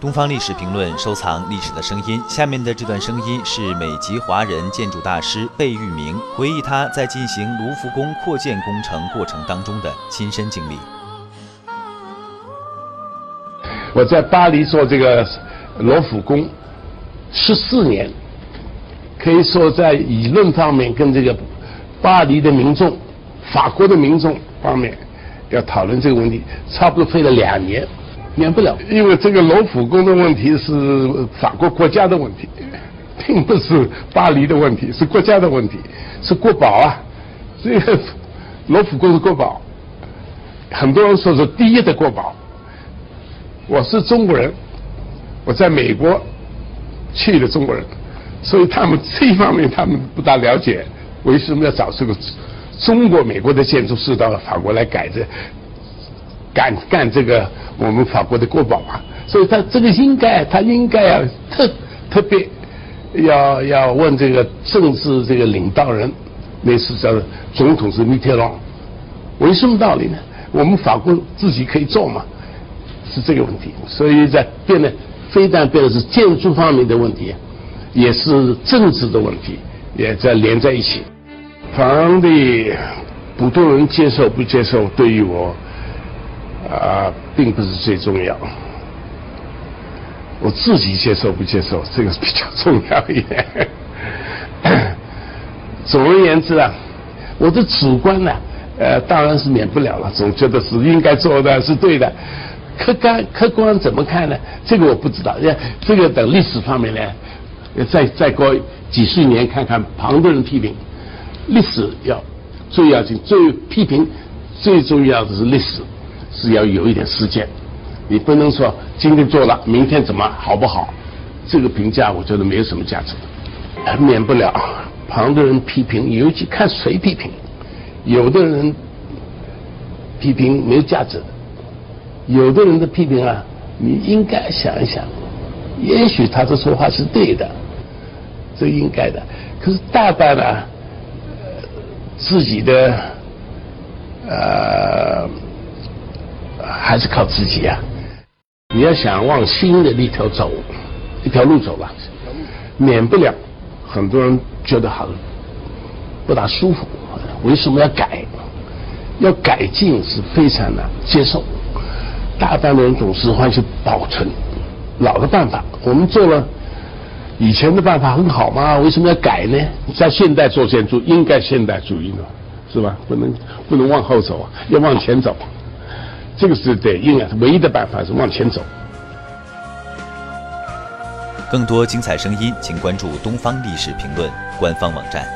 东方历史评论收藏历史的声音，下面的这段声音是美籍华人建筑大师贝聿铭回忆他在进行卢浮宫扩建工程过程当中的亲身经历。我在巴黎做这个罗浮宫十四年，可以说在理论方面跟这个巴黎的民众、法国的民众方面要讨论这个问题，差不多费了两年。免不了，因为这个罗浮宫的问题是法国国家的问题，并不是巴黎的问题，是国家的问题，是国宝啊。这个罗浮宫是国宝，很多人说是第一的国宝。我是中国人，我在美国去的中国人，所以他们这一方面他们不大了解，为什么要找这个中国美国的建筑师到法国来改这。干干这个我们法国的国宝啊，所以他这个应该他应该要特特别要要问这个政治这个领导人，那是叫总统是密特朗，为什么道理呢？我们法国自己可以做嘛？是这个问题，所以在变得非但变得是建筑方面的问题，也是政治的问题，也在连在一起。房的普通人接受不接受，对于我。啊，并不是最重要。我自己接受不接受，这个比较重要一点。总而言之啊，我的主观呢，呃，当然是免不了了，总觉得是应该做的是对的。客观客观怎么看呢？这个我不知道。这个等历史方面呢，再再过几十年看看，旁的人批评，历史要最要紧，最批评最重要的是历史。是要有一点时间，你不能说今天做了，明天怎么好不好？这个评价我觉得没有什么价值的，免不了旁的人批评，尤其看谁批评。有的人批评没有价值的，有的人的批评啊，你应该想一想，也许他的说话是对的，这应该的。可是大半呢，自己的呃。还是靠自己啊！你要想往新的那条走，一条路走吧，免不了很多人觉得很不大舒服。为什么要改？要改进是非常难接受。大半的人总是欢喜保存老的办法。我们做了以前的办法很好吗？为什么要改呢？在现代做建筑应该现代主义嘛，是吧？不能不能往后走啊，要往前走。这个是对应啊，唯一的办法是往前走。更多精彩声音，请关注《东方历史评论》官方网站。